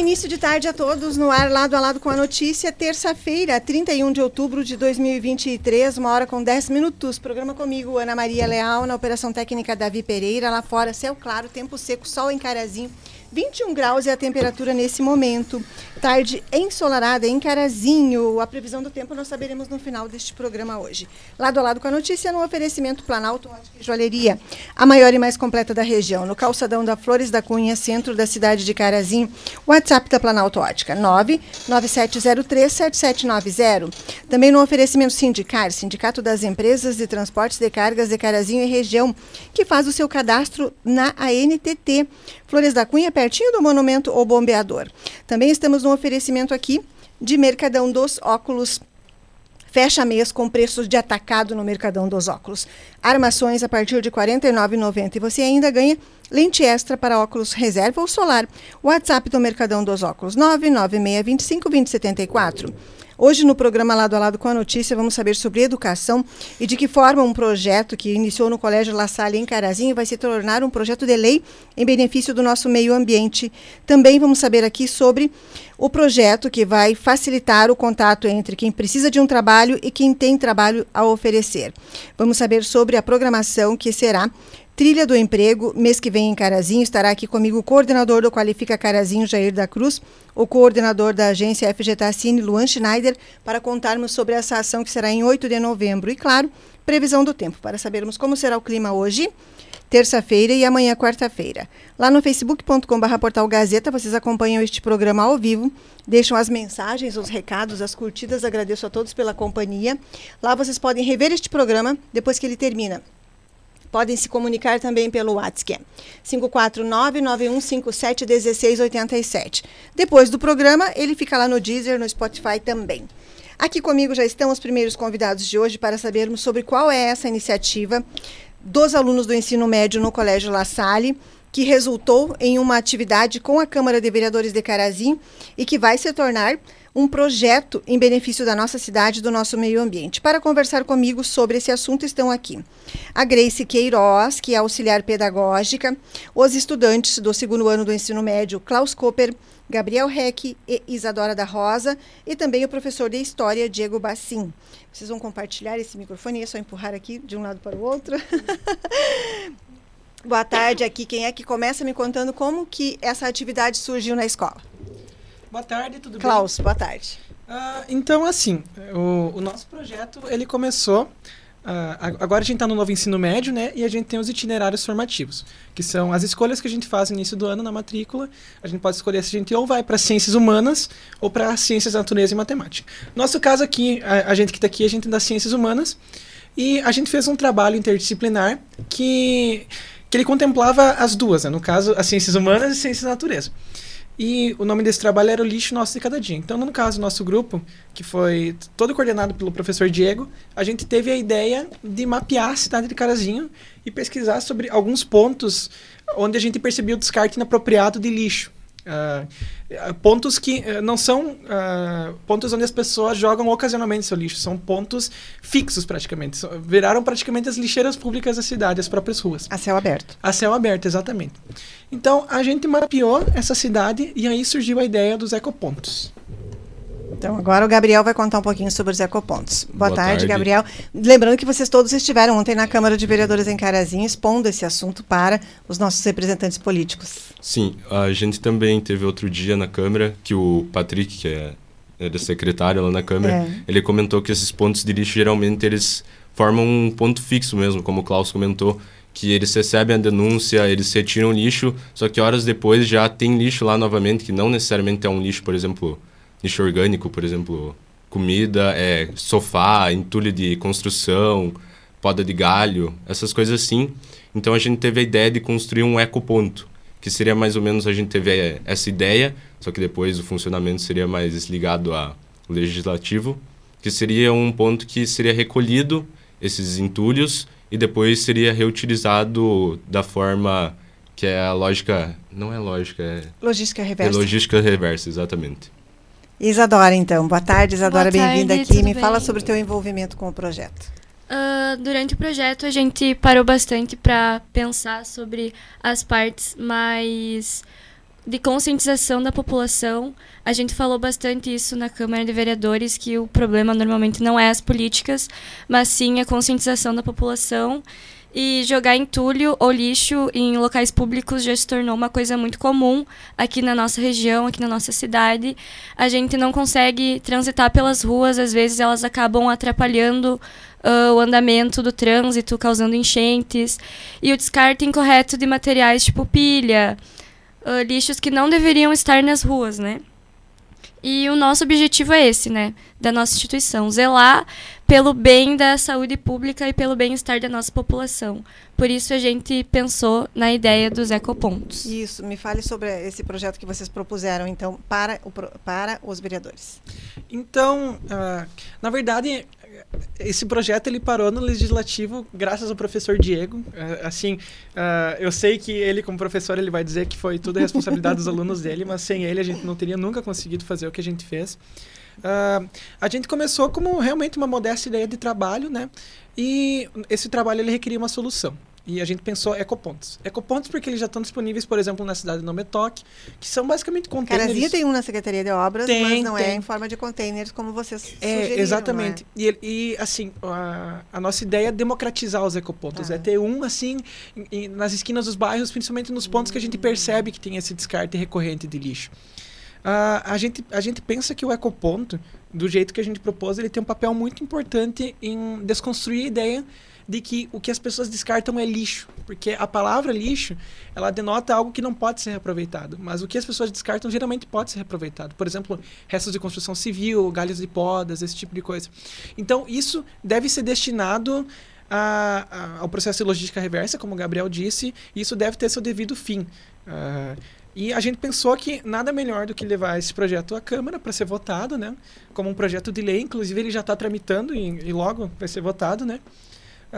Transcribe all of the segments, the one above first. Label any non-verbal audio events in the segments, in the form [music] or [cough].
Início de tarde a todos no ar, lado a lado com a notícia. Terça-feira, 31 de outubro de 2023, uma hora com 10 minutos. Programa comigo, Ana Maria Leal, na Operação Técnica Davi Pereira. Lá fora, céu claro, tempo seco, sol em Carazinho. 21 graus é a temperatura nesse momento. Tarde ensolarada em Carazinho. A previsão do tempo nós saberemos no final deste programa hoje. Lado a lado com a notícia, no oferecimento Planalto Ótica e Joalheria, a maior e mais completa da região, no calçadão da Flores da Cunha, centro da cidade de Carazinho. WhatsApp da Planalto Ótica, 997037790. Também no oferecimento Sindicar, Sindicato das Empresas de Transportes de Cargas de Carazinho e região, que faz o seu cadastro na ANTT. Flores da Cunha, pertinho do Monumento ou Bombeador. Também estamos no oferecimento aqui de Mercadão dos Óculos. Fecha mês com preços de atacado no Mercadão dos Óculos. Armações a partir de R$ 49,90 e você ainda ganha lente extra para óculos reserva ou solar. WhatsApp do Mercadão dos Óculos 99625 2074. Hoje, no programa Lado a Lado com a Notícia, vamos saber sobre educação e de que forma um projeto que iniciou no Colégio La Salle, em Carazinho, vai se tornar um projeto de lei em benefício do nosso meio ambiente. Também vamos saber aqui sobre o projeto que vai facilitar o contato entre quem precisa de um trabalho e quem tem trabalho a oferecer. Vamos saber sobre a programação que será Trilha do Emprego, mês que vem em Carazinho, estará aqui comigo o coordenador do Qualifica Carazinho, Jair da Cruz, o coordenador da agência FGTA Cine, Luan Schneider, para contarmos sobre essa ação que será em 8 de novembro. E, claro, previsão do tempo, para sabermos como será o clima hoje, terça-feira e amanhã, quarta-feira. Lá no facebook.com.br portal Gazeta, vocês acompanham este programa ao vivo, deixam as mensagens, os recados, as curtidas. Agradeço a todos pela companhia. Lá vocês podem rever este programa depois que ele termina. Podem se comunicar também pelo WhatsApp, 549-9157-1687. Depois do programa, ele fica lá no Deezer, no Spotify também. Aqui comigo já estão os primeiros convidados de hoje para sabermos sobre qual é essa iniciativa dos alunos do ensino médio no Colégio La Salle, que resultou em uma atividade com a Câmara de Vereadores de Carazinho e que vai se tornar um projeto em benefício da nossa cidade e do nosso meio ambiente. Para conversar comigo sobre esse assunto estão aqui a Grace Queiroz, que é auxiliar pedagógica, os estudantes do segundo ano do ensino médio, Klaus Cooper, Gabriel Reck e Isadora da Rosa, e também o professor de História, Diego Bassim. Vocês vão compartilhar esse microfone, é só empurrar aqui de um lado para o outro. [laughs] Boa tarde aqui. Quem é que começa me contando como que essa atividade surgiu na escola? Boa tarde, tudo Klaus, bem? boa tarde. Uh, então, assim, o, o, nosso projeto, ele começou... Uh, agora a gente está no novo ensino médio, né? E a gente tem os itinerários formativos, que são as escolhas que a gente faz no início do ano na matrícula. A gente pode escolher se a gente ou vai para ciências humanas ou para ciências da natureza e matemática. Nosso caso aqui, a, a gente que está aqui, a gente é das ciências humanas. E a gente fez um trabalho interdisciplinar que, que ele contemplava as duas, né? no caso, as ciências humanas e ciências da natureza. E o nome desse trabalho era o lixo nosso de cada dia. Então, no caso, nosso grupo, que foi todo coordenado pelo professor Diego, a gente teve a ideia de mapear a cidade de Carazinho e pesquisar sobre alguns pontos onde a gente percebia o descarte inapropriado de lixo. Uh, pontos que uh, não são uh, pontos onde as pessoas jogam ocasionalmente seu lixo, são pontos fixos praticamente. Viraram praticamente as lixeiras públicas da cidade, as próprias ruas. A céu aberto. A céu aberto, exatamente. Então a gente mapeou essa cidade e aí surgiu a ideia dos ecopontos. Então, agora o Gabriel vai contar um pouquinho sobre os ecopontos. Boa, Boa tarde, tarde, Gabriel. Lembrando que vocês todos estiveram ontem na Câmara de Vereadores em Carazinho expondo esse assunto para os nossos representantes políticos. Sim, a gente também teve outro dia na Câmara que o Patrick, que é, é da secretária lá na Câmara, é. ele comentou que esses pontos de lixo geralmente eles formam um ponto fixo mesmo, como o Klaus comentou, que eles recebem a denúncia, eles retiram o lixo, só que horas depois já tem lixo lá novamente, que não necessariamente é um lixo, por exemplo, lixo orgânico, por exemplo, comida, é, sofá, entulho de construção, poda de galho, essas coisas assim. Então a gente teve a ideia de construir um ecoponto, que seria mais ou menos a gente teve é, essa ideia, só que depois o funcionamento seria mais ligado ao legislativo, que seria um ponto que seria recolhido esses entulhos e depois seria reutilizado da forma que é a lógica, não é lógica, é logística reversa. É logística reversa, exatamente. Isadora, então. Boa tarde, Isadora, bem-vinda aqui. Me bem? fala sobre o teu envolvimento com o projeto. Uh, durante o projeto, a gente parou bastante para pensar sobre as partes mais de conscientização da população. A gente falou bastante isso na Câmara de Vereadores, que o problema normalmente não é as políticas, mas sim a conscientização da população. E jogar entulho ou lixo em locais públicos já se tornou uma coisa muito comum aqui na nossa região, aqui na nossa cidade. A gente não consegue transitar pelas ruas, às vezes elas acabam atrapalhando uh, o andamento do trânsito, causando enchentes. E o descarte incorreto de materiais tipo pilha, uh, lixos que não deveriam estar nas ruas, né? E o nosso objetivo é esse, né? Da nossa instituição, zelar pelo bem da saúde pública e pelo bem-estar da nossa população. Por isso a gente pensou na ideia dos ecopontos. Isso, me fale sobre esse projeto que vocês propuseram, então, para, o, para os vereadores. Então, uh, na verdade, esse projeto ele parou no legislativo graças ao professor Diego. É, assim, uh, eu sei que ele como professor ele vai dizer que foi tudo a responsabilidade dos [laughs] alunos dele, mas sem ele a gente não teria nunca conseguido fazer o que a gente fez. Uh, a gente começou como realmente uma modesta ideia de trabalho, né? E esse trabalho ele requeria uma solução. E a gente pensou ecopontos. Ecopontos porque eles já estão disponíveis, por exemplo, na cidade de Nometoc, que são basicamente containers. Carazinha tem um na Secretaria de Obras, tem, mas não é tem. é em forma de containers como vocês é, Exatamente. É? E, e, assim, a, a, nossa ideia é democratizar os ecopontos. Ah. É ter um, assim, em, nas esquinas dos bairros, principalmente nos pontos hum. que a gente percebe que tem esse descarte recorrente de lixo. Uh, a, gente, a gente pensa que o ecoponto, do jeito que a gente propôs, ele tem um papel muito importante em desconstruir a ideia de que o que as pessoas descartam é lixo, porque a palavra lixo, ela denota algo que não pode ser reaproveitado, mas o que as pessoas descartam geralmente pode ser reaproveitado. Por exemplo, restos de construção civil, galhos de podas, esse tipo de coisa. Então, isso deve ser destinado a, a, ao processo de logística reversa, como o Gabriel disse, e isso deve ter seu devido fim. Uh, e a gente pensou que nada melhor do que levar esse projeto à Câmara para ser votado, né? Como um projeto de lei, inclusive ele já está tramitando e, e, logo vai ser votado, né? Uh,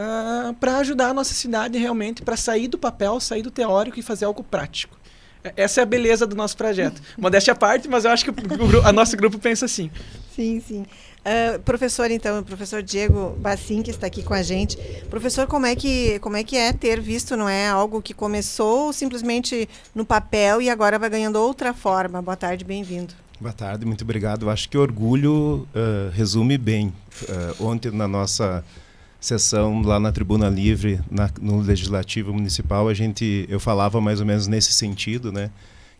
ah, para ajudar a nossa cidade realmente para sair do papel, sair do teórico e fazer algo prático. É, essa é a beleza do nosso projeto. [laughs] Modéstia à parte, mas eu acho que o, o, a nosso grupo pensa assim. Sim, sim. Uh, professor, então, o professor Diego Bassim, que está aqui com a gente. Professor, como é, que, como é que é ter visto, não é? Algo que começou simplesmente no papel e agora vai ganhando outra forma. Boa tarde, bem-vindo. Boa tarde, muito obrigado. Eu acho que orgulho uh, resume bem. Uh, ontem, na nossa sessão lá na Tribuna Livre, na, no Legislativo Municipal, a gente, eu falava mais ou menos nesse sentido, né?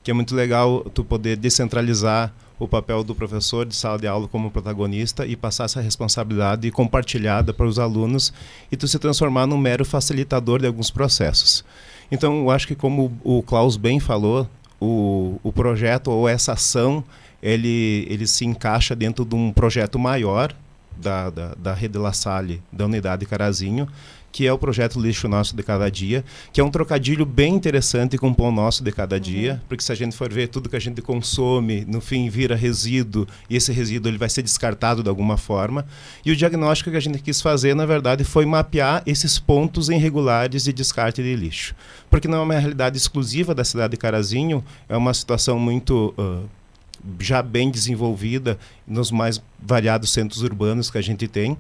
Que é muito legal tu poder descentralizar o papel do professor de sala de aula como protagonista e passar essa responsabilidade compartilhada para os alunos e tu se transformar num mero facilitador de alguns processos. Então, eu acho que como o Klaus bem falou, o, o projeto ou essa ação, ele, ele se encaixa dentro de um projeto maior, da, da, da Rede La Salle, da unidade Carazinho, que é o projeto Lixo Nosso de Cada Dia, que é um trocadilho bem interessante com o Pão Nosso de Cada Dia, uhum. porque se a gente for ver tudo que a gente consome, no fim vira resíduo, e esse resíduo ele vai ser descartado de alguma forma. E o diagnóstico que a gente quis fazer, na verdade, foi mapear esses pontos irregulares de descarte de lixo. Porque não é uma realidade exclusiva da cidade de Carazinho, é uma situação muito... Uh, já bem desenvolvida nos mais variados centros urbanos que a gente tem.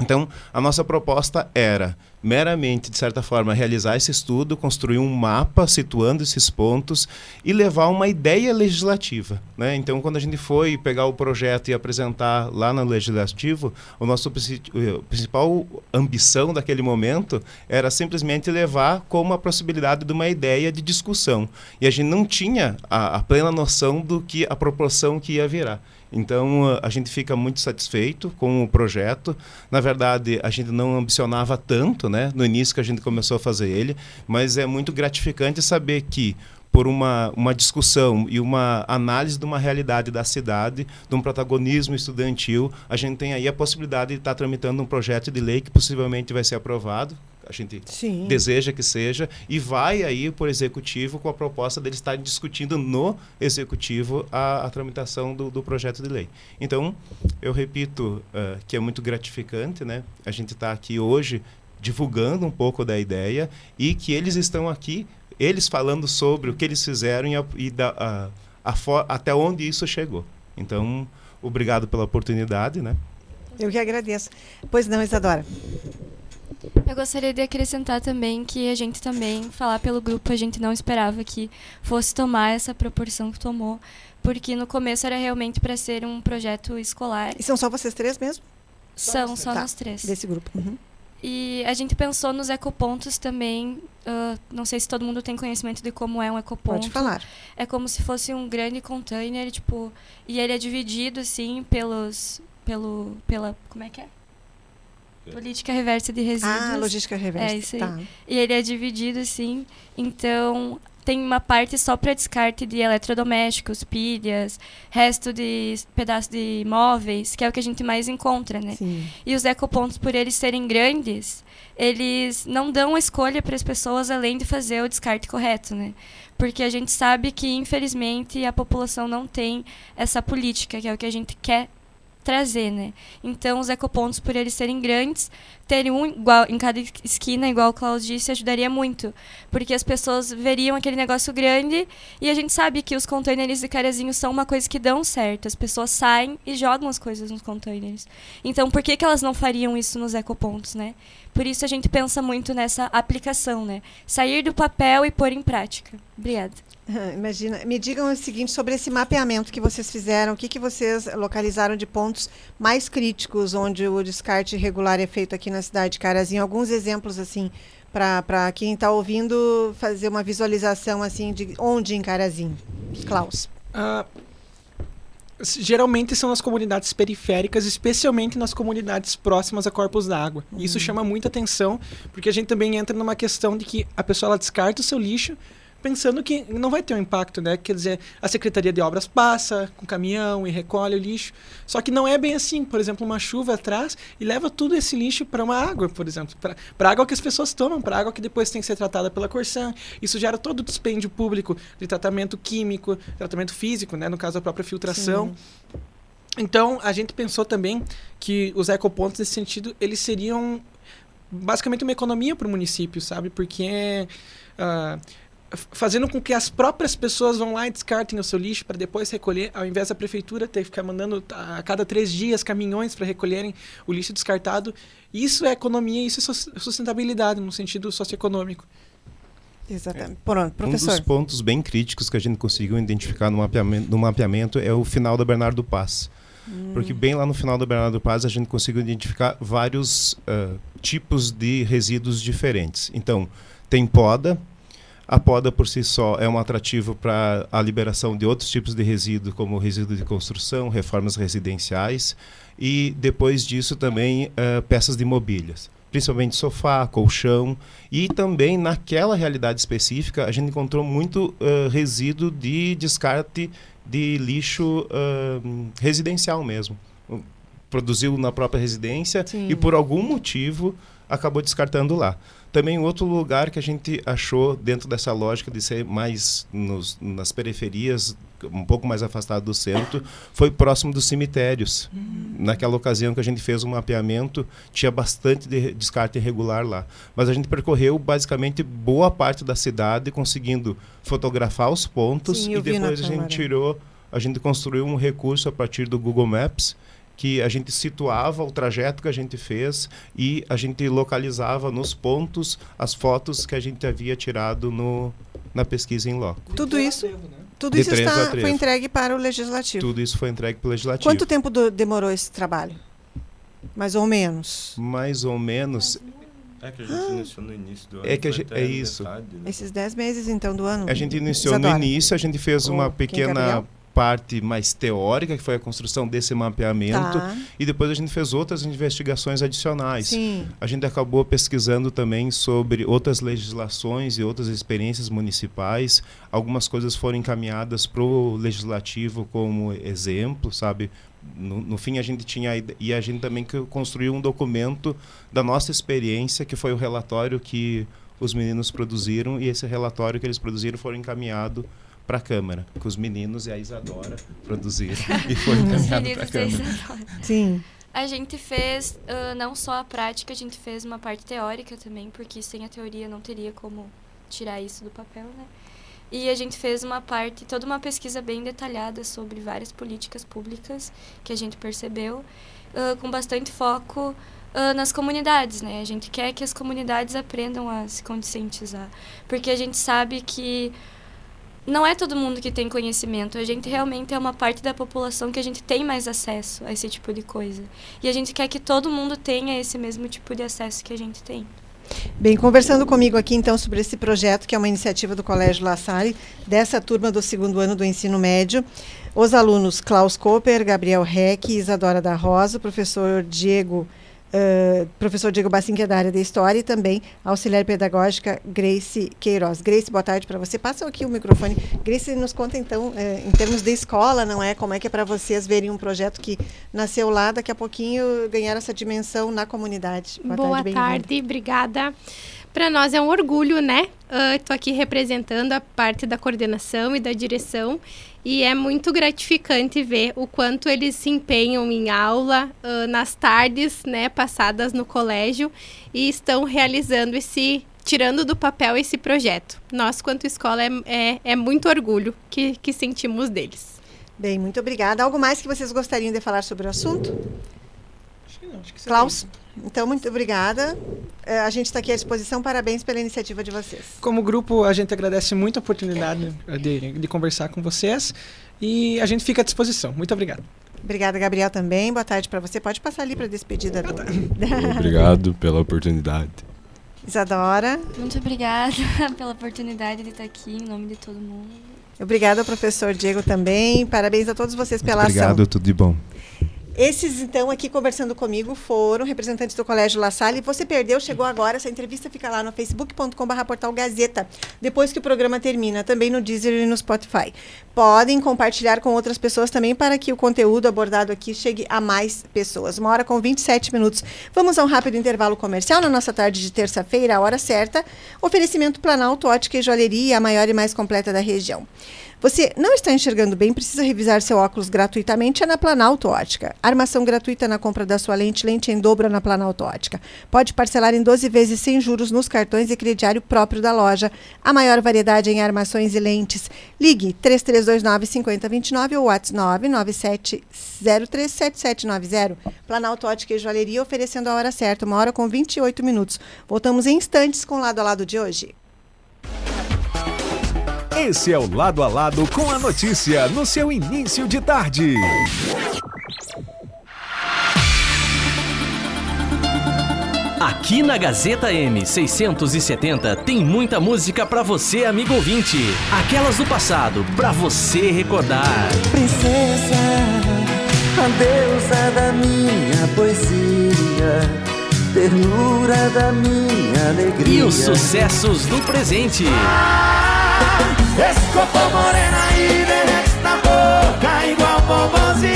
Então, a nossa proposta era meramente, de certa forma, realizar esse estudo, construir um mapa situando esses pontos e levar uma ideia legislativa. Né? Então, quando a gente foi pegar o projeto e apresentar lá no legislativo, o nosso a principal ambição daquele momento era simplesmente levar como a possibilidade de uma ideia de discussão. E a gente não tinha a, a plena noção do que a proporção que ia virar. Então a gente fica muito satisfeito com o projeto. Na verdade, a gente não ambicionava tanto, né, no início que a gente começou a fazer ele, mas é muito gratificante saber que por uma, uma discussão e uma análise de uma realidade da cidade, de um protagonismo estudantil, a gente tem aí a possibilidade de estar tramitando um projeto de lei que possivelmente vai ser aprovado, a gente Sim. deseja que seja, e vai aí por executivo com a proposta dele estar discutindo no executivo a, a tramitação do, do, projeto de lei. Então, eu repito uh, que é muito gratificante, né? A gente está aqui hoje divulgando um pouco da ideia e que eles estão aqui, eles falando sobre o que eles fizeram e, a, e da, a até onde isso chegou. Então, obrigado pela oportunidade, né? Eu que agradeço. Pois não, Isadora. Eu gostaria de acrescentar também que a gente também, falar pelo grupo, a gente não esperava que fosse tomar essa proporção que tomou, porque no começo era realmente para ser um projeto escolar. E são só vocês três mesmo? São só tá. nós três. Desse grupo. Uhum. E a gente pensou nos ecopontos também. Uh, não sei se todo mundo tem conhecimento de como é um ecoponto. Pode falar. É como se fosse um grande container, tipo, e ele é dividido assim pelos, pelo, pela, como é que é? Política reversa de resíduos. Ah, logística reversa. É isso aí. Tá. E ele é dividido assim. Então, tem uma parte só para descarte de eletrodomésticos, pilhas, resto de pedaço de móveis, que é o que a gente mais encontra, né? Sim. E os ecopontos, por eles serem grandes, eles não dão a escolha para as pessoas além de fazer o descarte correto, né? Porque a gente sabe que, infelizmente, a população não tem essa política, que é o que a gente quer trazer, né? Então, os ecopontos, por eles serem grandes, terem um igual em cada esquina, igual o Klaus disse, ajudaria muito. Porque as pessoas veriam aquele negócio grande e a gente sabe que os containers de carazinho são uma coisa que dão certo. As pessoas saem e jogam as coisas nos containers. Então, por que, que elas não fariam isso nos ecopontos, né? Por isso a gente pensa muito nessa aplicação, né? Sair do papel e pôr em prática. Obrigada. [laughs] Imagina. Me digam o seguinte sobre esse mapeamento que vocês fizeram. O que, que vocês localizaram de pontos mais críticos onde o descarte irregular é feito aqui na cidade de Carazinho? Alguns exemplos, assim, para quem está ouvindo fazer uma visualização, assim, de onde em Carazinho. Klaus. Ah, geralmente são nas comunidades periféricas, especialmente nas comunidades próximas a corpos d'água. Uhum. Isso chama muita atenção, porque a gente também entra numa questão de que a pessoa ela descarta o seu lixo pensando que não vai ter um impacto, né? Quer dizer, a Secretaria de Obras passa com caminhão e recolhe o lixo. Só que não é bem assim. Por exemplo, uma chuva atrás e leva tudo esse lixo para uma água, por exemplo. Para água que as pessoas tomam, para água que depois tem que ser tratada pela Corsan. Isso gera todo o dispêndio público de tratamento químico, tratamento físico, né? No caso, a própria filtração. Sim. Então, a gente pensou também que os ecopontos, nesse sentido, eles seriam basicamente uma economia para o município, sabe? Porque... Uh, fazendo com que as próprias pessoas vão lá e descartem o seu lixo para depois recolher, ao invés da prefeitura ter que ficar mandando a cada três dias caminhões para recolherem o lixo descartado. Isso é economia, isso é sustentabilidade no sentido socioeconômico. Exatamente. Pronto, professor. Um dos pontos bem críticos que a gente conseguiu identificar no mapeamento, no mapeamento é o final da Bernardo Paz. Hum. Porque bem lá no final da Bernardo Paz a gente conseguiu identificar vários uh, tipos de resíduos diferentes. Então, tem poda, a poda por si só é um atrativo para a liberação de outros tipos de resíduo, como resíduo de construção, reformas residenciais e depois disso também uh, peças de mobílias, principalmente sofá, colchão e também naquela realidade específica a gente encontrou muito uh, resíduo de descarte de lixo uh, residencial mesmo, produzido na própria residência Sim. e por algum motivo acabou descartando lá. Também outro lugar que a gente achou dentro dessa lógica de ser mais nos, nas periferias, um pouco mais afastado do centro, foi próximo dos cemitérios. Uhum. Naquela ocasião que a gente fez um mapeamento, tinha bastante de descarte irregular lá. Mas a gente percorreu basicamente boa parte da cidade, conseguindo fotografar os pontos Sim, e depois a gente tirou, a gente construiu um recurso a partir do Google Maps que a gente situava o trajeto que a gente fez e a gente localizava nos pontos as fotos que a gente havia tirado no, na pesquisa em loco. Tudo isso, tudo isso está, foi entregue para o legislativo. Tudo isso foi entregue para o legislativo. Quanto tempo do, demorou esse trabalho? Mais ou menos. Mais ou menos. É que a gente ah. iniciou no início do ano. É, que gente, é isso. Metade, né? Esses 10 meses, então, do ano. A gente iniciou Isadora. no início, a gente fez uma pequena parte mais teórica, que foi a construção desse mapeamento, tá. e depois a gente fez outras investigações adicionais. Sim. A gente acabou pesquisando também sobre outras legislações e outras experiências municipais. Algumas coisas foram encaminhadas para o legislativo como exemplo, sabe? No, no, fim a gente tinha e a gente também construiu um documento da nossa experiência que foi o relatório que os meninos produziram e esse relatório que eles produziram foi encaminhado para a Câmara, que os meninos e a Isadora produziram [laughs] e foi encaminhado para a Câmara. Sim. A gente fez uh, não só a prática, a gente fez uma parte teórica também, porque sem a teoria não teria como tirar isso do papel, né? E a gente fez uma parte, toda uma pesquisa bem detalhada sobre várias políticas públicas que a gente percebeu, uh, com bastante foco uh, nas comunidades, né? A gente quer que as comunidades aprendam a se conscientizar, porque a gente sabe que não é todo mundo que tem conhecimento. A gente realmente é uma parte da população que a gente tem mais acesso a esse tipo de coisa. E a gente quer que todo mundo tenha esse mesmo tipo de acesso que a gente tem. Bem, conversando comigo aqui então sobre esse projeto, que é uma iniciativa do Colégio La Salle, dessa turma do segundo ano do ensino médio, os alunos Klaus Koper, Gabriel Reck, Isadora da Rosa, o professor Diego Uh, professor Diego Bassin, que é da área da História, e também auxiliar pedagógica Grace Queiroz. Grace, boa tarde para você. Passa aqui o microfone. Grace, nos conta então, uh, em termos de escola, não é? Como é que é para vocês verem um projeto que nasceu lá, daqui a pouquinho ganhar essa dimensão na comunidade. Boa, boa tarde, tarde obrigada. Para nós é um orgulho, né? Estou uh, aqui representando a parte da coordenação e da direção e é muito gratificante ver o quanto eles se empenham em aula, uh, nas tardes, né, passadas no colégio e estão realizando esse, tirando do papel esse projeto. Nós, quanto escola, é, é, é muito orgulho que, que sentimos deles. Bem, muito obrigada. Algo mais que vocês gostariam de falar sobre o assunto? Acho que não. Acho que Klaus? Então, muito obrigada. É, a gente está aqui à disposição. Parabéns pela iniciativa de vocês. Como grupo, a gente agradece muito a oportunidade de, de conversar com vocês e a gente fica à disposição. Muito obrigado. Obrigada, Gabriel, também. Boa tarde para você. Pode passar ali para a despedida. Do... [laughs] Obrigado pela oportunidade. Isadora. Muito obrigada [laughs] pela oportunidade de estar aqui em nome de todo mundo. Obrigada ao professor Diego também. Parabéns a todos vocês pela Obrigado, ação. Obrigado, tudo de bom. Esses, então, aqui conversando comigo foram representantes do Colégio La Salle. Você perdeu, chegou agora. Essa entrevista fica lá no facebook.com.br portal Gazeta, depois que o programa termina, também no Deezer e no Spotify. Podem compartilhar com outras pessoas também para que o conteúdo abordado aqui chegue a mais pessoas. Uma hora com 27 minutos. Vamos a um rápido intervalo comercial na nossa tarde de terça-feira, a hora certa. Oferecimento Planalto Ótica e Joalheria, a maior e mais completa da região. Você não está enxergando bem, precisa revisar seu óculos gratuitamente, é na Planalto Ótica. Armação gratuita na compra da sua lente, lente em dobro na Planalto Ótica. Pode parcelar em 12 vezes sem juros nos cartões e crediário próprio da loja. A maior variedade em armações e lentes. Ligue 3329 5029 ou WhatsApp 997037790. Planalto Ótica e Joalheria oferecendo a hora certa, uma hora com 28 minutos. Voltamos em instantes com o lado a lado de hoje. Esse é o Lado a Lado com a notícia no seu início de tarde. Aqui na Gazeta M670 tem muita música para você, amigo ouvinte. Aquelas do passado, para você recordar. Princesa, a deusa da minha poesia, ternura da minha alegria. E os sucessos do presente. Escopou morena e derrete na boca igual bombonzinho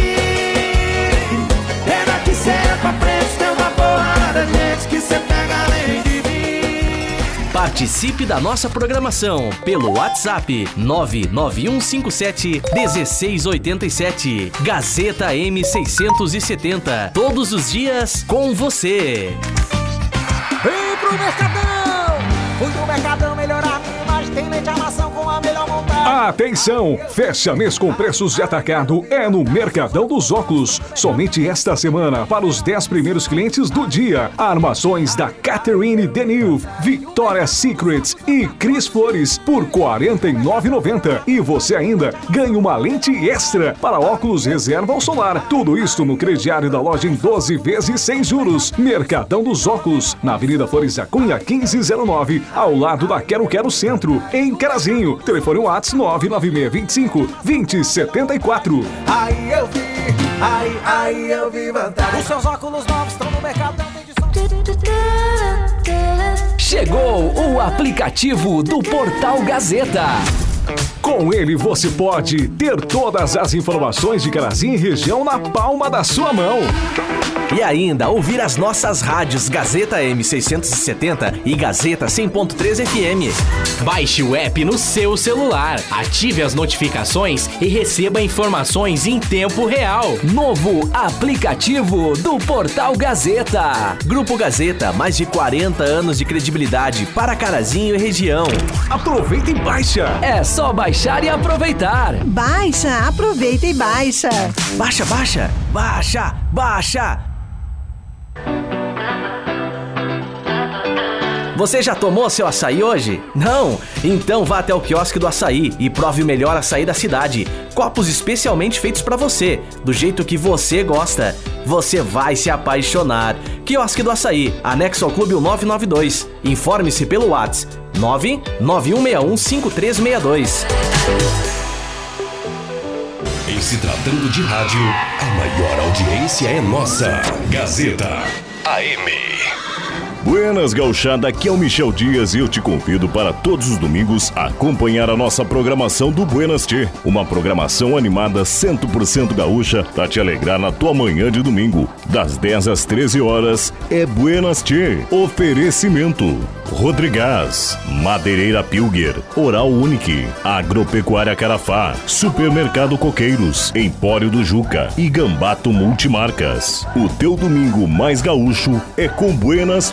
Pena que cê é pra frente, tem uma porrada de gente que cê pega além de mim. Participe da nossa programação pelo WhatsApp 99157 1687 Gazeta M670 Todos os dias com você. Vem pro Mercadão! Atenção! Fecha mês com preços de atacado é no Mercadão dos Óculos. Somente esta semana, para os 10 primeiros clientes do dia. Armações da Catherine Deneuve, Victoria's Secrets e Cris Flores por R$ 49,90. E você ainda ganha uma lente extra para óculos reserva ao solar. Tudo isso no crediário da loja em 12 vezes sem juros. Mercadão dos Óculos, na Avenida Flores da Cunha 1509, ao lado da Quero Quero Centro em Carazinho. Telefone Whats 99625 2074. Aí eu vi, aí, aí eu vi vantagem. Os seus óculos novos estão no mercado. Chegou o aplicativo do Portal Gazeta. Com ele você pode ter todas as informações de Carazinho e região na palma da sua mão. E ainda ouvir as nossas rádios Gazeta M670 e Gazeta 100.3 FM. Baixe o app no seu celular, ative as notificações e receba informações em tempo real. Novo aplicativo do Portal Gazeta. Grupo Gazeta, mais de 40 anos de credibilidade para Carazinho e região. Aproveita e baixa. É só baixar e aproveitar. Baixa, aproveita e baixa. Baixa, baixa, baixa, baixa. Você já tomou seu açaí hoje? Não? Então vá até o quiosque do açaí e prove o melhor açaí da cidade. Copos especialmente feitos para você, do jeito que você gosta. Você vai se apaixonar. Quiosque do Açaí, anexo ao Clube 992. Informe-se pelo WhatsApp 991615362. Em se tratando de rádio, a maior audiência é nossa. Gazeta AM. Buenas gauchada, aqui é o Michel Dias e eu te convido para todos os domingos acompanhar a nossa programação do Buenas Tchê. Uma programação animada 100% gaúcha para te alegrar na tua manhã de domingo. Das 10 às 13 horas é Buenas Tchê. Oferecimento. Rodrigás, Madeireira Pilger, Oral Unique, Agropecuária Carafá, Supermercado Coqueiros, Empório do Juca e Gambato Multimarcas. O teu domingo mais gaúcho é com Buenas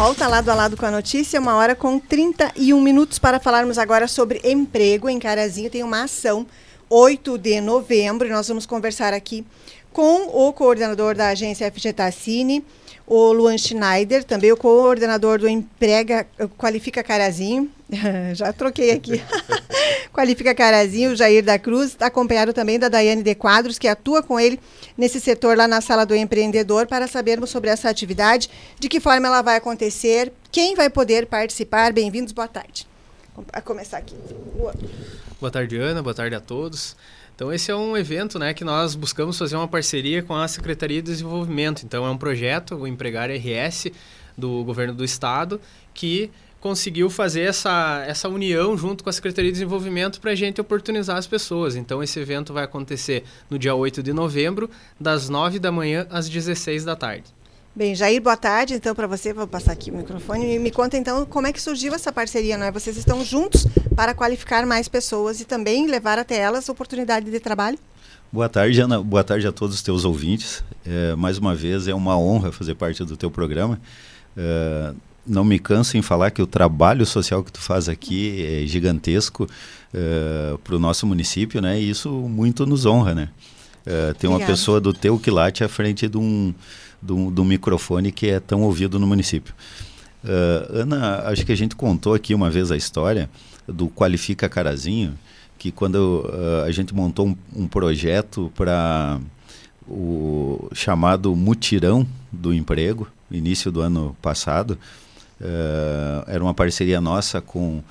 Volta lado a lado com a notícia, uma hora com 31 minutos para falarmos agora sobre emprego. Em Carazinho tem uma ação 8 de novembro e nós vamos conversar aqui com o coordenador da agência FG Tassini, o Luan Schneider, também o coordenador do Emprega Qualifica Carazinho. [laughs] Já troquei aqui. [laughs] Qualifica Carazinho, o Jair da Cruz, acompanhado também da Daiane de Quadros, que atua com ele nesse setor lá na sala do empreendedor, para sabermos sobre essa atividade, de que forma ela vai acontecer, quem vai poder participar. Bem-vindos, boa tarde. Vamos começar aqui. Boa tarde, Ana. Boa tarde a todos. Então, esse é um evento né, que nós buscamos fazer uma parceria com a Secretaria de Desenvolvimento. Então, é um projeto, o Empregar RS, do governo do estado, que conseguiu fazer essa, essa união junto com a Secretaria de Desenvolvimento para a gente oportunizar as pessoas. Então, esse evento vai acontecer no dia 8 de novembro, das 9 da manhã às 16 da tarde. Bem, Jair, boa tarde. Então, para você, vou passar aqui o microfone. E me conta, então, como é que surgiu essa parceria, não é? Vocês estão juntos para qualificar mais pessoas e também levar até elas oportunidade de trabalho? Boa tarde, Ana. Boa tarde a todos os teus ouvintes. É, mais uma vez, é uma honra fazer parte do teu programa. É, não me canso em falar que o trabalho social que tu faz aqui é gigantesco é, para o nosso município, né? E isso muito nos honra, né? É, tem uma pessoa do teu quilate à frente de um, de um microfone que é tão ouvido no município. Uh, Ana, acho que a gente contou aqui uma vez a história do Qualifica Carazinho, que quando uh, a gente montou um, um projeto para o chamado Mutirão do Emprego, início do ano passado, uh, era uma parceria nossa com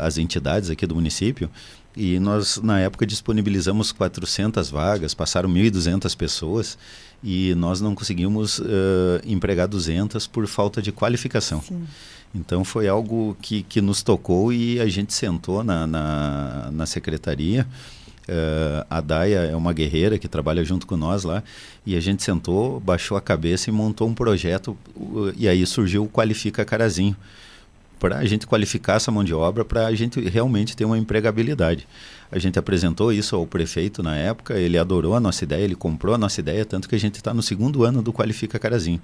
as entidades aqui do município, e nós, na época, disponibilizamos 400 vagas, passaram 1.200 pessoas e nós não conseguimos uh, empregar 200 por falta de qualificação. Sim. Então foi algo que, que nos tocou e a gente sentou na, na, na secretaria. Uh, a Daia é uma guerreira que trabalha junto com nós lá e a gente sentou, baixou a cabeça e montou um projeto uh, e aí surgiu o Qualifica Carazinho para a gente qualificar essa mão de obra, para a gente realmente ter uma empregabilidade. A gente apresentou isso ao prefeito na época, ele adorou a nossa ideia, ele comprou a nossa ideia, tanto que a gente está no segundo ano do Qualifica Carazinho.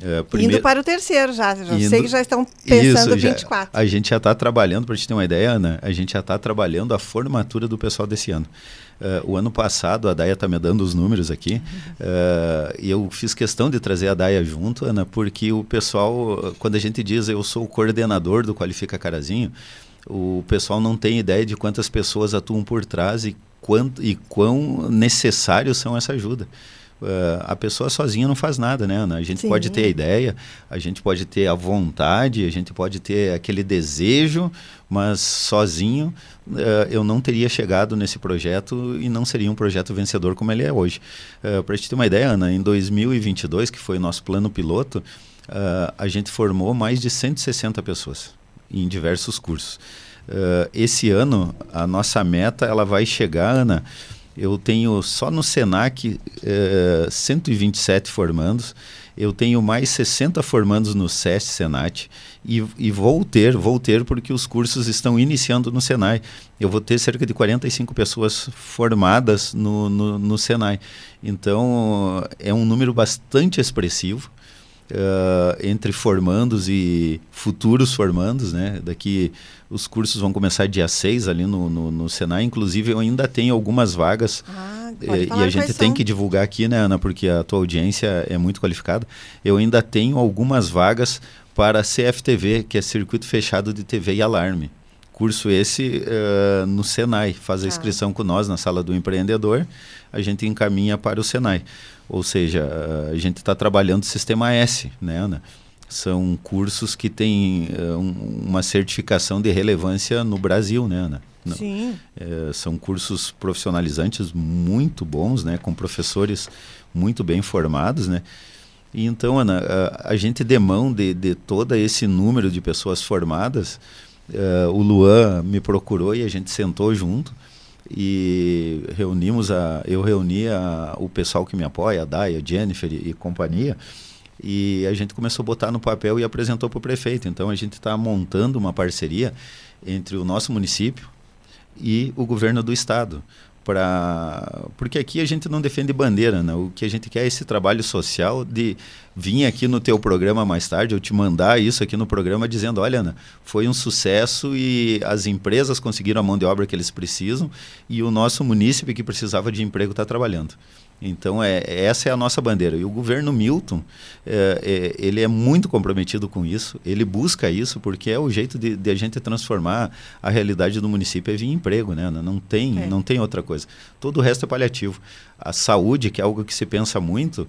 É, primeiro... Indo para o terceiro já, já Indo... sei que já estão pensando isso, 24. Já, a gente já está trabalhando, para a gente ter uma ideia, Ana, a gente já está trabalhando a formatura do pessoal desse ano. Uh, o ano passado, a Daia está me dando os números aqui, uh, e eu fiz questão de trazer a Daia junto, Ana, porque o pessoal, quando a gente diz eu sou o coordenador do Qualifica Carazinho, o pessoal não tem ideia de quantas pessoas atuam por trás e, quanto, e quão necessários são essa ajuda. Uh, a pessoa sozinha não faz nada, né, Ana? A gente Sim. pode ter a ideia, a gente pode ter a vontade, a gente pode ter aquele desejo, mas sozinho uh, eu não teria chegado nesse projeto e não seria um projeto vencedor como ele é hoje. Uh, Para te ter uma ideia, Ana, em 2022, que foi o nosso plano piloto, a gente formou mais de 160 pessoas em diversos cursos. esse ano, a nossa meta ela vai chegar, Ana, eu tenho só no Senac eh, 127 formandos Eu tenho mais 60 formandos no SESC Senat e, e vou ter, vou ter porque os cursos estão iniciando no Senai. Eu vou ter cerca de 45 pessoas formadas no, no, no Senai. Então, é um número bastante expressivo. Uh, entre formandos e futuros formandos, né? Daqui os cursos vão começar dia 6 ali no, no, no Senai. Inclusive, eu ainda tenho algumas vagas. Ah, eh, e a gente tem são. que divulgar aqui, né, Ana? Porque a tua audiência é muito qualificada. Eu ainda tenho algumas vagas para CFTV, que é Circuito Fechado de TV e Alarme. Curso esse uh, no Senai. Faz a Tá. inscrição com nós na sala do empreendedor. A gente encaminha para o Senai. Ou seja, uh, a gente está trabalhando o sistema S, né, Ana? São cursos que têm uh, um- uma certificação de relevância no Brasil, né, Ana? Não- Sim. é, são cursos profissionalizantes muito bons, né, com professores muito bem formados, né. E então, Ana, a, a gente demão de, de todo esse número de pessoas formadas, eh, o Luan me procurou e a gente sentou junto e reunimos a, eu reuni a, o pessoal que me apoia, a Daya, a Jennifer e, e companhia, e a gente começou a botar no papel e apresentou para o prefeito. Então a gente está montando uma parceria entre o nosso município e o governo do estado. Pra... Porque aqui a gente não defende bandeira, né? o que a gente quer é esse trabalho social de vir aqui no teu programa mais tarde, eu te mandar isso aqui no programa dizendo, olha Ana, foi um sucesso e as empresas conseguiram a mão de obra que eles precisam e o nosso munícipe que precisava de emprego está trabalhando. Então, é, essa é a nossa bandeira. E o governo Milton, é, é, ele é muito comprometido com isso, ele busca isso, porque é o jeito de, de a gente transformar a realidade do município é vir emprego, né? Não tem, É. não tem outra coisa. Todo o resto é paliativo. A saúde, que é algo que se pensa muito,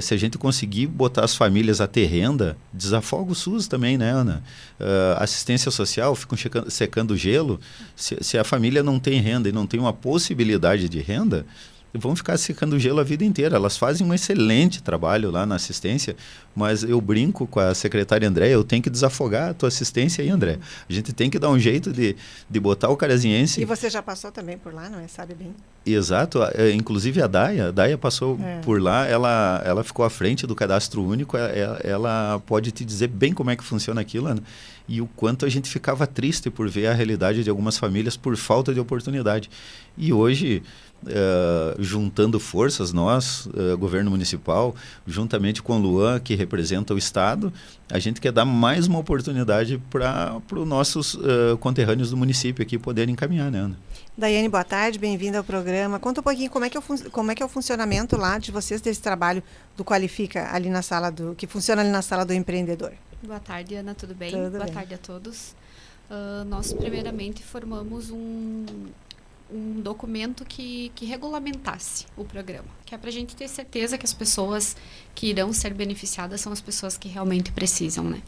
se a gente conseguir botar as famílias a ter renda, desafoga o SUS também, né, Ana? Ah, assistência social, ficam checando- secando gelo. Se, se a família não tem renda e não tem uma possibilidade de renda, vão ficar secando gelo a vida inteira. Elas fazem um excelente trabalho lá na assistência, mas eu brinco com a secretária André, eu tenho que desafogar a tua assistência aí, André. A gente tem que dar um jeito de, de botar o carazinhense E você já passou também por lá, não é? Sabe bem? Exato, é, inclusive a Daia, a Daia passou É. por lá, ela, ela ficou à frente do cadastro único, ela, ela- ela pode te dizer bem como é que funciona aquilo, Ana, e o quanto a gente ficava triste por ver a realidade de algumas famílias por falta de oportunidade. E hoje, eh, juntando forças, nós, eh, governo municipal, juntamente com o Luan, que representa o Estado, a gente quer dar mais uma oportunidade para os nossos eh, conterrâneos do município aqui poderem caminhar, né, Ana? Daiane, boa tarde, bem-vinda ao programa. Conta um pouquinho como é, que é o como é que é o funcionamento lá de vocês desse trabalho do Qualifica ali na sala do que funciona ali na sala do empreendedor. Boa tarde, Ana, tudo bem? Tudo Boa bem. tarde a todos. Ah, nós, primeiramente, formamos um, um documento que, que regulamentasse o programa, que é para a gente ter certeza que as pessoas que irão ser beneficiadas são as pessoas que realmente precisam, né?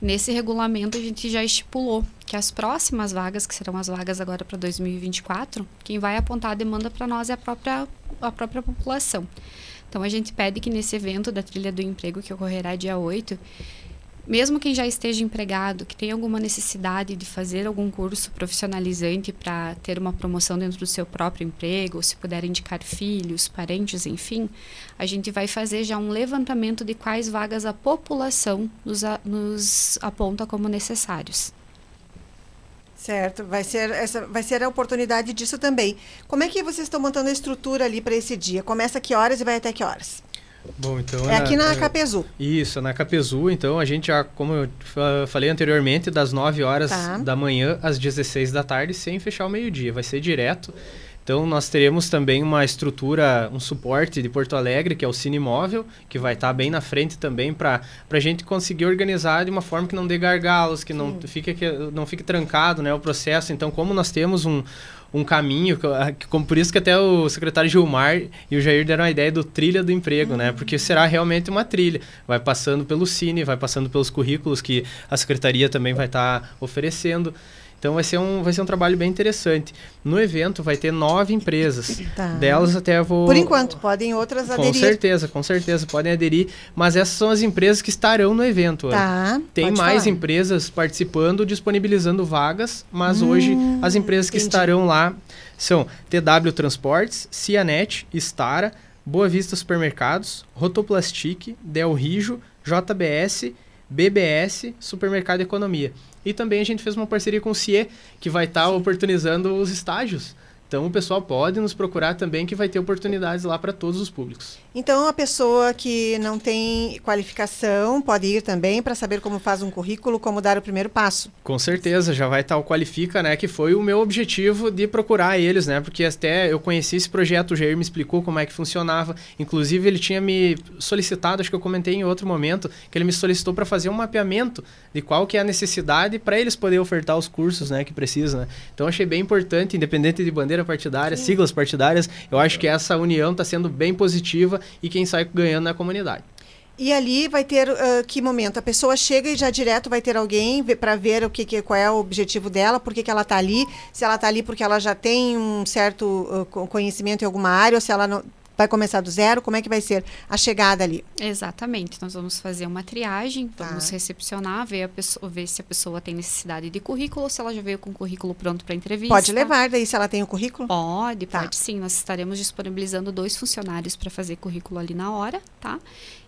Nesse regulamento, a gente já estipulou que as próximas vagas, que serão as vagas agora para 2024, quem vai apontar a demanda para nós é a própria, a própria população. Então, a gente pede que nesse evento da Trilha do Emprego, que ocorrerá dia 8, mesmo quem já esteja empregado, que tenha alguma necessidade de fazer algum curso profissionalizante para ter uma promoção dentro do seu próprio emprego, ou se puder indicar filhos, parentes, enfim, a gente vai fazer já um levantamento de quais vagas a população nos, a- nos aponta como necessários. Certo, vai ser essa vai ser a oportunidade disso também. Como é que vocês estão montando a estrutura ali para esse dia? Começa que horas e vai até que horas? Bom, então... É aqui na é- Capezu. Isso, na Capezu, então a gente já, como eu fa- falei anteriormente, das 9 horas Tá. da manhã às 16 da tarde, sem fechar o meio-dia, vai ser direto. Então nós teremos também uma estrutura, um suporte de Porto Alegre, que é o Cine Móvel, que vai estar bem na frente também para a gente conseguir organizar de uma forma que não dê gargalos, que não fique, que não fique trancado né, o processo. Então, como nós temos um, um caminho, que- ah, que- como por isso que até o secretário Gilmar e o Jair deram a ideia do trilha do emprego, né? Porque será realmente uma trilha. Vai passando pelo Cine, vai passando pelos currículos que a secretaria também vai estar oferecendo. Então vai ser, um, vai ser um trabalho bem interessante. No evento vai ter nove empresas. Tá. Delas até vou. Por enquanto, podem outras Com aderir. certeza, com certeza, podem aderir. Mas essas são as empresas que estarão no evento. Tá, Tem pode mais falar. empresas participando, disponibilizando vagas, mas Hum, hoje as empresas que entendi. estarão lá são TW Transportes, Cianet, Stara, Boa Vista Supermercados, Rotoplastic, Del Rijo, JBS, BBS, Supermercado Economia. E também a gente fez uma parceria com o CIE, que vai estar oportunizando os estágios. Então o pessoal pode nos procurar também, que vai ter oportunidades lá para todos os públicos. Então a pessoa que não tem qualificação pode ir também para saber como faz um currículo, como dar o primeiro passo. Com certeza, já vai estar o Qualifica, né? Que foi o meu objetivo de procurar eles, né? Porque até eu conheci esse projeto, o Jair me explicou como é que funcionava. Inclusive, ele tinha me solicitado, acho que eu comentei em outro momento, que ele me solicitou para fazer um mapeamento de qual que é a necessidade para eles poderem ofertar os cursos, né? Que precisa, né? Então, achei bem importante, independente de bandeira partidária, Sim. siglas partidárias, eu acho que essa união está sendo bem positiva e quem sai ganhando na comunidade. E ali vai ter uh, que momento? A pessoa chega e já direto vai ter alguém para ver o que, que, qual é o objetivo dela, por que, que ela está ali, se ela está ali porque ela já tem um certo uh, conhecimento em alguma área, ou se ela não, Vai começar do zero? Como é que vai ser a chegada ali? Exatamente. Nós vamos fazer uma triagem, tá. vamos recepcionar, ver, pessoa, ver se a pessoa tem necessidade de currículo ou se ela já veio com o currículo pronto para entrevista. Pode levar daí se ela tem o currículo? Pode, tá. pode sim. Nós estaremos disponibilizando dois funcionários para fazer currículo ali na hora, tá?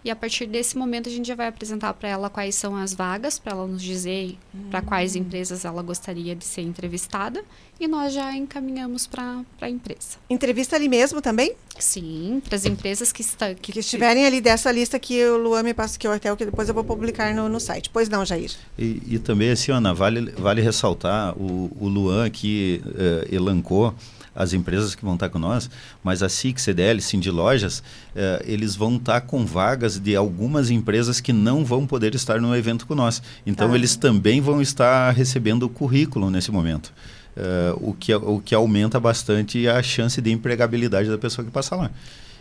E a partir desse momento a gente já vai apresentar para ela quais são as vagas, para ela nos dizer hum. para quais empresas ela gostaria de ser entrevistada. E nós já encaminhamos para a empresa. Entrevista ali mesmo também? Sim, para as empresas que, está, que, que estiverem ali dessa lista que o Luan me passa, que eu até que depois eu vou publicar no, no site. Pois não, Jair. E, e também, assim, Ana, vale, vale ressaltar, o, o Luan aqui uh, elencou as empresas que vão estar com nós, mas a SIC, CDL, Cindy Lojas, eh, eles vão estar com vagas de algumas empresas que não vão poder estar no evento com nós. Então, ah. eles também vão estar recebendo o currículo nesse momento. Uh, o, que, o que aumenta bastante a chance de empregabilidade da pessoa que passa lá.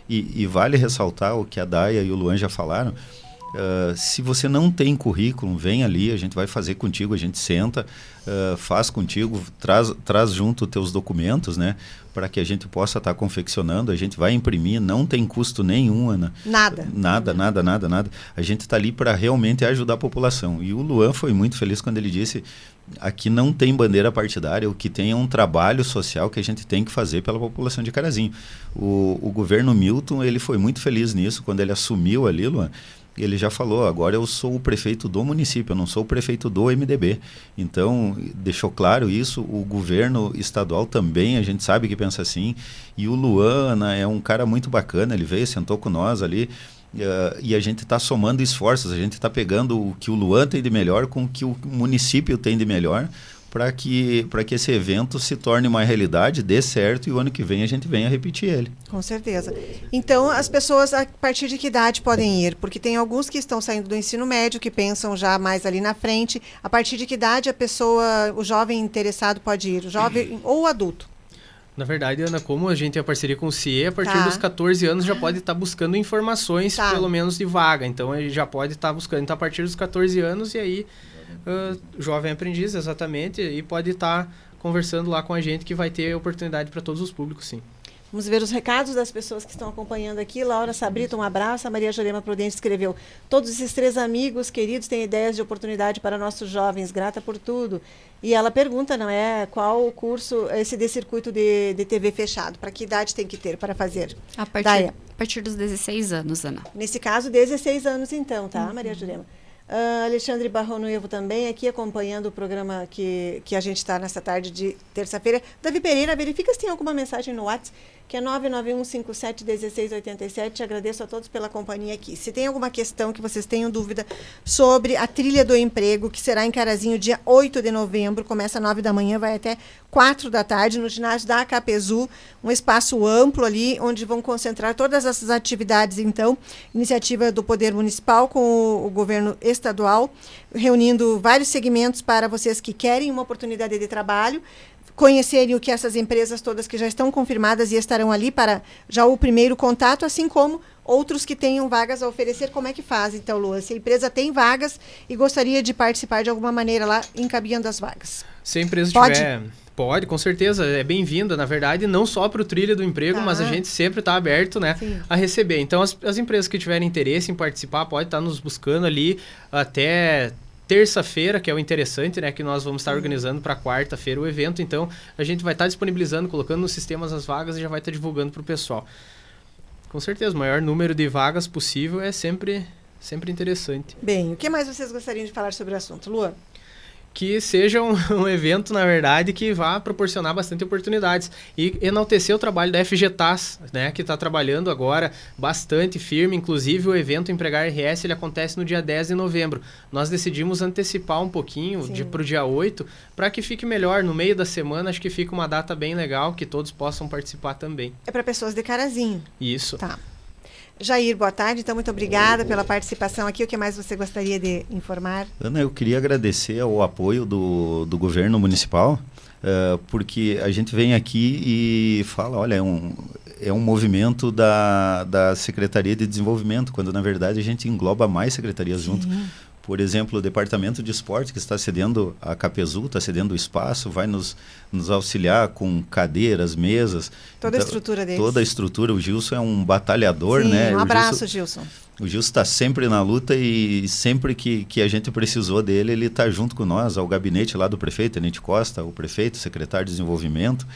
E, e vale ressaltar o que a Daia e o Luan já falaram, Uh, se você não tem currículo, vem ali, a gente vai fazer contigo, a gente senta, uh, faz contigo, traz, traz junto os teus documentos, né? Para que a gente possa estar tá confeccionando, a gente vai imprimir, não tem custo nenhum, Ana. Nada. Nada, nada, nada, nada. A gente está ali para realmente ajudar a população. E o Luan foi muito feliz quando ele disse: aqui não tem bandeira partidária, o que tem é um trabalho social que a gente tem que fazer pela população de Carazinho. O, o governo Milton, ele foi muito feliz nisso, quando ele assumiu ali, Luan, ele já falou, agora eu sou o prefeito do município, eu não sou o prefeito do MDB. Então, deixou claro isso, o governo estadual também, a gente sabe que pensa assim, e o Luana é um cara muito bacana, ele veio, sentou com nós ali, Uh, e a gente está somando esforços, a gente está pegando o que o Luan tem de melhor com o que o município tem de melhor para que, que esse evento se torne uma realidade, dê certo e o ano que vem a gente venha repetir ele. Com certeza. Então, as pessoas, a partir de que idade podem ir? Porque tem alguns que estão saindo do ensino médio, que pensam já mais ali na frente. A partir de que idade a pessoa, o jovem interessado pode ir? O jovem [clears throat] ou o adulto? Na verdade, Ana, como a gente tem a parceria com o CIE, a partir tá. dos 14 anos já pode estar tá buscando informações, tá. pelo menos de vaga. Então, ele já pode estar tá buscando. Então, a partir dos 14 anos, e aí, uh, jovem aprendiz, exatamente, e pode estar tá conversando lá com a gente, que vai ter oportunidade para todos os públicos, sim. Vamos ver os recados das pessoas que estão acompanhando aqui. Laura Sabrita, um abraço. A Maria Jurema Prudente escreveu: Todos esses três amigos queridos têm ideias de oportunidade para nossos jovens. Grata por tudo. E ela pergunta, não é? Qual o curso, esse de circuito de, de TV fechado? Para que idade tem que ter para fazer? A partir, a partir dos 16 anos, Ana. Nesse caso, 16 anos, então, tá, uhum. Maria Jurema? Uh, Alexandre Barrão Noivo também aqui acompanhando o programa que, que a gente está nessa tarde de terça-feira. Davi Pereira, verifica se tem alguma mensagem no WhatsApp que é 991571687. Agradeço a todos pela companhia aqui. Se tem alguma questão que vocês tenham dúvida sobre a trilha do emprego, que será em Carazinho dia 8 de novembro, começa às 9 da manhã, vai até 4 da tarde, no ginásio da AKPZU, um espaço amplo ali, onde vão concentrar todas essas atividades, então, iniciativa do Poder Municipal com o, o governo estadual, reunindo vários segmentos para vocês que querem uma oportunidade de trabalho, conhecerem o que essas empresas todas que já estão confirmadas e estarão ali para já o primeiro contato, assim como outros que tenham vagas a oferecer, como é que faz, então, Lua? Se a empresa tem vagas e gostaria de participar de alguma maneira lá, encaminhando as vagas. Se a empresa Pode? tiver... Pode, com certeza. É bem-vinda, na verdade, não só para o trilho do emprego, tá. mas a gente sempre está aberto né, a receber. Então, as, as empresas que tiverem interesse em participar, pode estar tá nos buscando ali até terça-feira, que é o interessante, né? Que nós vamos estar organizando para quarta-feira o evento. Então, a gente vai estar disponibilizando, colocando nos sistemas as vagas e já vai estar divulgando para o pessoal. Com certeza, o maior número de vagas possível é sempre, sempre interessante. Bem, o que mais vocês gostariam de falar sobre o assunto, Lua? Que seja um, [laughs] um, evento, na verdade, que vá proporcionar bastante oportunidades. E enaltecer o trabalho da FGTAS, né, que está trabalhando agora bastante firme. Inclusive, o evento Empregar RS ele acontece no dia 10 de novembro. Nós decidimos antecipar um pouquinho para o dia 8, para que fique melhor. No meio da semana, acho que fica uma data bem legal, que todos possam participar também. É para pessoas de carazinho. Isso. Tá. Jair, boa tarde. Então, muito obrigada pela participação aqui. O que mais você gostaria de informar? Ana, eu queria agradecer o apoio do, do governo municipal, uh, porque a gente vem aqui e fala, olha, é um, é um movimento da, da Secretaria de Desenvolvimento, quando na verdade a gente engloba mais secretarias Sim. junto. Por exemplo, o Departamento de Esporte, que está cedendo a Capezu, está cedendo o espaço, vai nos, nos auxiliar com cadeiras, mesas. Toda então, a estrutura deles. Toda a estrutura. O Gilson é um batalhador, Sim, né? Um abraço, Gilson. O Gilson está sempre na luta e sempre que, que a gente precisou dele, ele está junto com nós, ao gabinete lá do prefeito, Tenente Costa, o prefeito, secretário de Desenvolvimento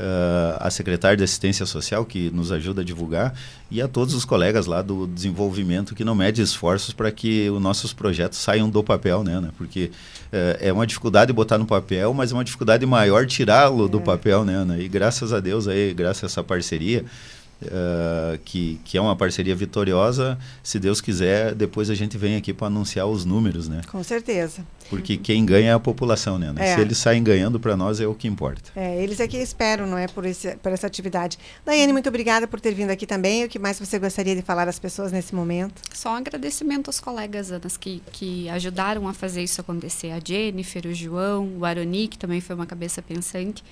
uh, a secretária de Assistência Social, que nos ajuda a divulgar, e a todos os colegas lá do desenvolvimento que não mede esforços para que os nossos projetos saiam do papel, né? né? Porque uh, é uma dificuldade botar no papel, mas é uma dificuldade maior tirá-lo é. do papel, né, né? E graças a Deus aí, graças a essa parceria, Uh, que, que é uma parceria vitoriosa. Se Deus quiser, depois a gente vem aqui para anunciar os números, né? Com certeza. Porque quem ganha é a população, né? É. Se eles saem ganhando, para nós é o que importa. É, eles é que esperam, não é, por, esse, por essa atividade. Daiane, muito obrigada por ter vindo aqui também. O que mais você gostaria de falar às pessoas nesse momento? Só um agradecimento aos colegas, Anas, que, que ajudaram a fazer isso acontecer. A Jennifer, o João, o Aroni, que também foi uma cabeça pensante,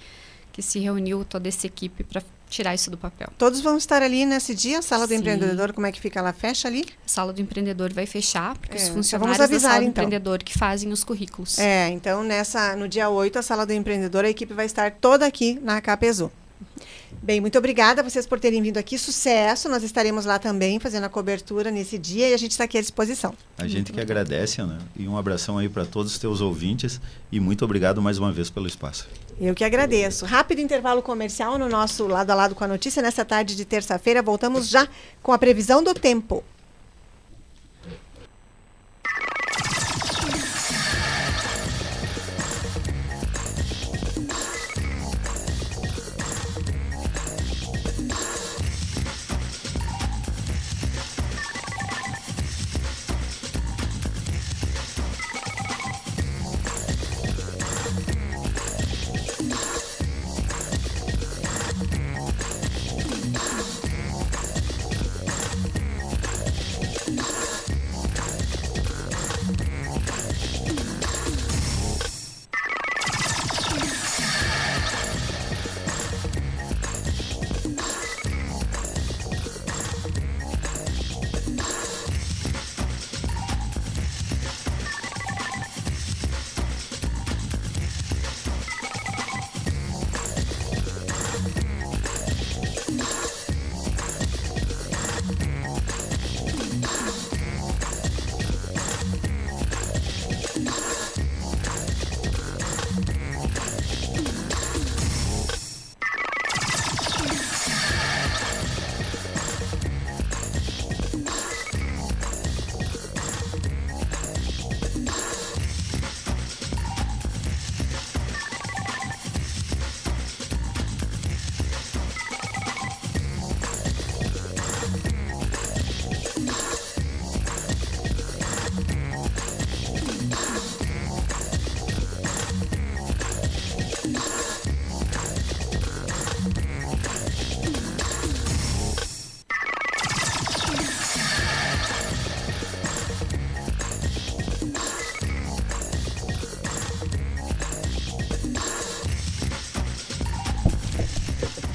que se reuniu toda essa equipe para tirar isso do papel. Todos vão estar ali nesse dia? A sala Sim. do empreendedor, como é que fica? Ela fecha ali? A sala do empreendedor vai fechar, porque é, os funcionários então vamos avisar, da sala então. do empreendedor que fazem os currículos. É, então nessa, no dia 8, a sala do empreendedor, a equipe vai estar toda aqui na Capezu. Bem, muito obrigada a vocês por terem vindo aqui. Sucesso. Nós estaremos lá também fazendo a cobertura nesse dia e a gente está aqui à disposição. A gente que agradece, Ana. E um abração aí para todos os teus ouvintes e muito obrigado mais uma vez pelo espaço. Eu que agradeço. Rápido intervalo comercial no nosso lado a lado com a notícia nessa tarde de terça-feira. Voltamos já com a previsão do tempo.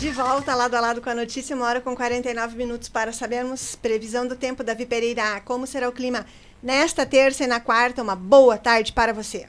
Volta lado a lado com a notícia, uma hora com 49 minutos para sabermos previsão do tempo. Davi Pereira, como será o clima nesta terça e na quarta? Uma boa tarde para você.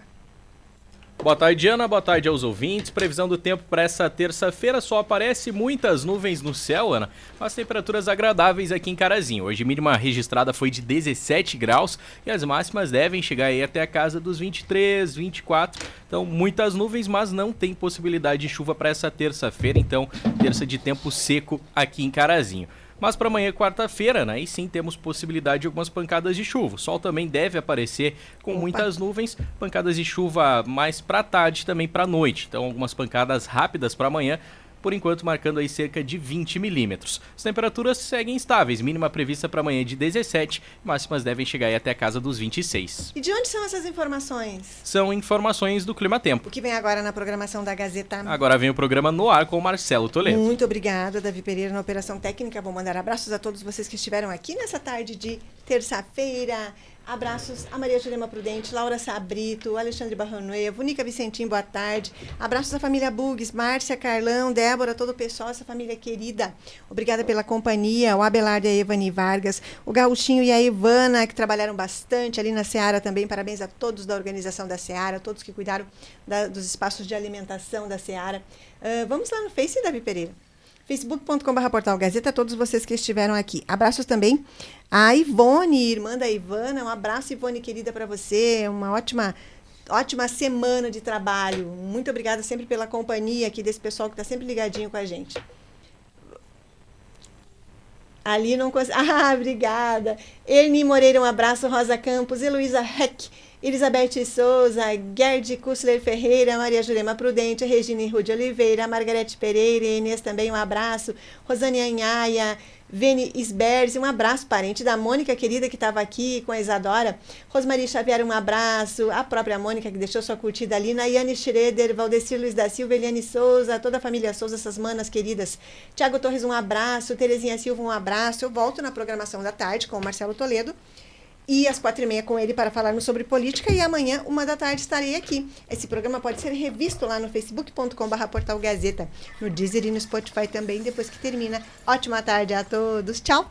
Boa tarde, Ana. Boa tarde aos ouvintes. Previsão do tempo para essa terça-feira só aparece muitas nuvens no céu, Ana. As temperaturas agradáveis aqui em Carazinho. Hoje, mínima registrada foi de 17 graus e as máximas devem chegar aí até a casa dos 23, 24. Então, muitas nuvens, mas não tem possibilidade de chuva para essa terça-feira. Então, terça de tempo seco aqui em Carazinho. Mas para amanhã, quarta-feira, né, aí sim temos possibilidade de algumas pancadas de chuva. O sol também deve aparecer com Opa. muitas nuvens, pancadas de chuva mais para tarde também para noite. Então, algumas pancadas rápidas para amanhã por enquanto marcando aí cerca de 20 milímetros. As temperaturas seguem estáveis, mínima prevista para amanhã de 17, máximas devem chegar aí até a casa dos 26. E de onde são essas informações? São informações do Clima Tempo. O que vem agora na programação da Gazeta? Agora vem o programa no ar com o Marcelo Toledo. Muito obrigada, Davi Pereira, na Operação Técnica. Vou mandar abraços a todos vocês que estiveram aqui nessa tarde de terça-feira. Abraços a Maria Jurema Prudente, Laura Sabrito, Alexandre Barronuevo, Nica Vicentim, boa tarde. Abraços à família Bugs, Márcia, Carlão, Débora, todo o pessoal, essa família querida. Obrigada pela companhia, o Abelardo e a Evani Vargas, o Gauchinho e a Ivana, que trabalharam bastante ali na Seara também. Parabéns a todos da organização da Seara, todos que cuidaram da, dos espaços de alimentação da Seara. Uh, vamos lá no Face, Davi Pereira facebook.com.br portal Gazeta, todos vocês que estiveram aqui. Abraços também a Ivone, irmã da Ivana. Um abraço, Ivone, querida, para você. Uma ótima ótima semana de trabalho. Muito obrigada sempre pela companhia aqui desse pessoal que está sempre ligadinho com a gente. Ali não consegui. [laughs] Ah, obrigada. Erni Moreira, um abraço. Rosa Campos, Heloísa Heck, Elizabeth Souza, Gerd Kussler Ferreira, Maria Jurema Prudente, Regina Rude Oliveira, Margarete Pereira, Inês também, um abraço. Rosane Anhaia, Vene Isberzi, um abraço, parente da Mônica querida que estava aqui com a Isadora. Rosmarie Xavier, um abraço. A própria Mônica que deixou sua curtida ali. Nayane Schroeder, Valdecir Luiz da Silva, Eliane Souza, toda a família Souza, essas manas queridas. Tiago Torres, um abraço. Terezinha Silva, um abraço. Eu volto na programação da tarde com o Marcelo Toledo e às quatro e meia com ele para falarmos sobre política e amanhã, uma da tarde, estarei aqui. Esse programa pode ser revisto lá no facebook.com.br portal Gazeta, no Deezer e no Spotify também, depois que termina. Ótima tarde a todos, tchau!